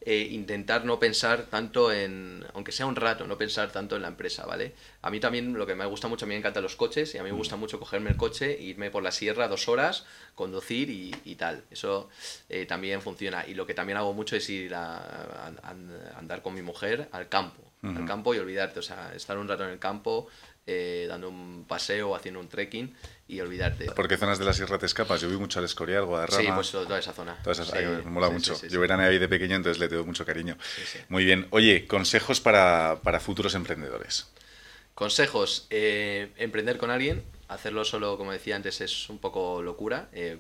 eh, intentar no pensar tanto en, aunque sea un rato, no pensar tanto en la empresa, ¿vale? A mí también lo que me gusta mucho, a mí me encantan los coches y a mí me gusta mucho cogerme el coche, irme por la sierra dos horas, conducir y, tal. Eso eh, también funciona. Y lo que también hago mucho es ir a andar con mi mujer al campo al campo y olvidarte, o sea, estar un rato en el campo, eh, dando un paseo, haciendo un trekking y olvidarte. ¿Por qué zonas de la sierra te escapas? Yo vi mucho al Escorial, Guadarrama. Sí, pues toda esa zona. Toda esa, me mola mucho. Yo verán ahí de pequeño, entonces le tengo mucho cariño. Muy bien. Oye, consejos para, para futuros emprendedores. Consejos. Eh, emprender con alguien. Hacerlo solo, como decía antes, es un poco locura. Eh,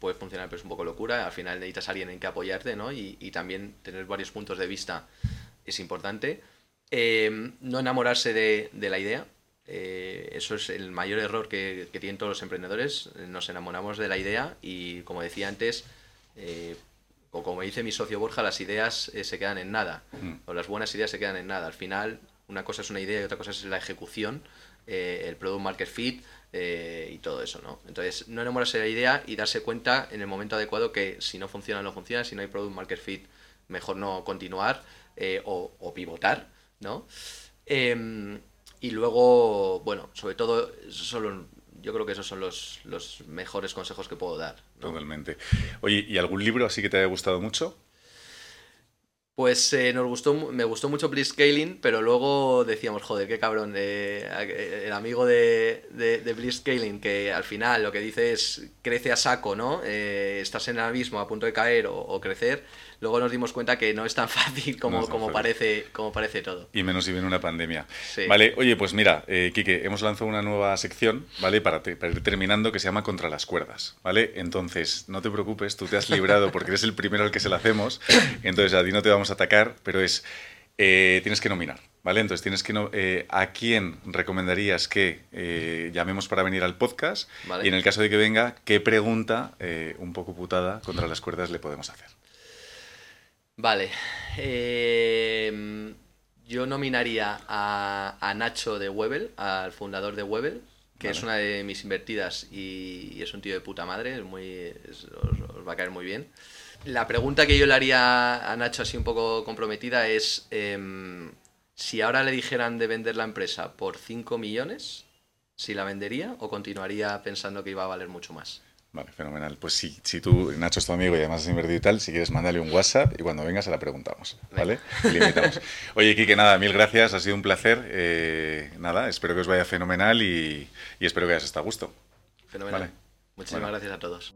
puede funcionar, pero es un poco locura. Al final necesitas a alguien en que apoyarte, ¿no? Y, y también tener varios puntos de vista es importante. Eh, no enamorarse de, la idea. Eh, eso es el mayor error que, tienen todos los emprendedores. Nos enamoramos de la idea y, como decía antes, eh, o como dice mi socio Borja, las ideas se quedan en nada. Mm. O las buenas ideas se quedan en nada. Al final, una cosa es una idea y otra cosa es la ejecución, el product market fit y todo eso, ¿no? Entonces, no enamorarse de la idea y darse cuenta en el momento adecuado que si no funciona, no funciona. Si no hay product market fit, mejor no continuar o, o pivotar ¿no? Em, y luego, bueno, sobre todo, solo, yo creo que esos son los, los mejores consejos que puedo dar. Totalmente. Oye, ¿y algún libro así que te haya gustado mucho? Pues eh, nos gustó, me gustó mucho Blitzscaling, pero luego decíamos, joder, qué cabrón, eh, el amigo de, de, de que al final lo que dice es, crece a saco, ¿no? Eh, estás en el abismo a punto de caer o crecer, luego nos dimos cuenta que no es tan *laughs* fácil como, como, parece, como parece todo. Y menos si viene una pandemia. Vale, oye, pues mira, eh, Quique, hemos lanzado una nueva sección, ¿vale? Para, ir terminando, que se llama Contra las cuerdas, ¿vale? Entonces, no te preocupes, tú te has librado porque eres el primero al que se la hacemos, entonces a ti no te vamos a atacar, pero es, eh, tienes que nominar. ¿Vale? Entonces tienes que no, eh, a quién recomendarías que eh, llamemos para venir al podcast y en el caso de que venga, qué pregunta un poco putada contra las cuerdas le podemos hacer. Vale. Em, yo nominaría a, Nacho de Webel, al fundador de Webel, que es una de mis invertidas y, es un tío de puta madre, muy, os, va a caer muy bien. La pregunta que yo le haría a Nacho así un poco comprometida es em, si ahora le dijeran de vender la empresa por 5 millones, si la vendería o continuaría pensando que iba a valer mucho más. Vale, fenomenal. Pues si, si tú, Nacho, es tu amigo y además has invertido y tal, si quieres, mándale un WhatsApp y cuando venga se la preguntamos, ¿vale? Y Oye, Kike, nada, mil gracias, ha sido un placer. Eh, nada, espero que os vaya fenomenal y, espero que hayas estado a gusto. Fenomenal. Muchísimas gracias a todos.